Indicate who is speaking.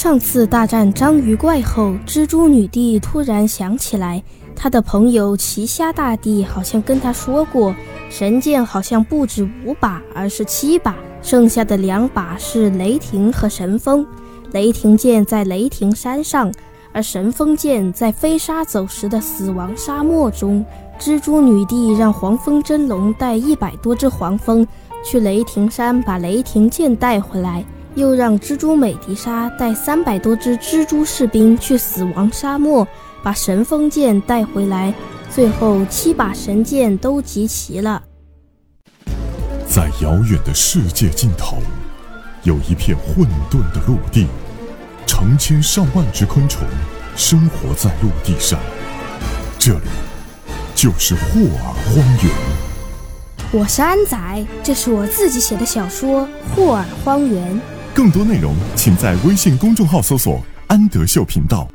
Speaker 1: 上次大战章鱼怪后，蜘蛛女帝突然想起来，她的朋友奇虾大帝好像跟她说过，神剑好像不止五把，而是七把，剩下的两把是雷霆和神风。雷霆剑在雷霆山上，而神风剑在飞沙走石的死亡沙漠中。蜘蛛女帝让黄蜂真龙带一百多只黄蜂去雷霆山，把雷霆剑带回来。又让蜘蛛美迪莎带三百多只蜘蛛士兵去死亡沙漠，把神风剑带回来。最后七把神剑都集齐了。
Speaker 2: 在遥远的世界尽头，有一片混沌的陆地，成千上万只昆虫生活在陆地上。这里就是霍尔荒原。
Speaker 1: 我是安仔，这是我自己写的小说《霍尔荒原》。
Speaker 2: 更多内容，请在微信公众号搜索“安德秀频道”。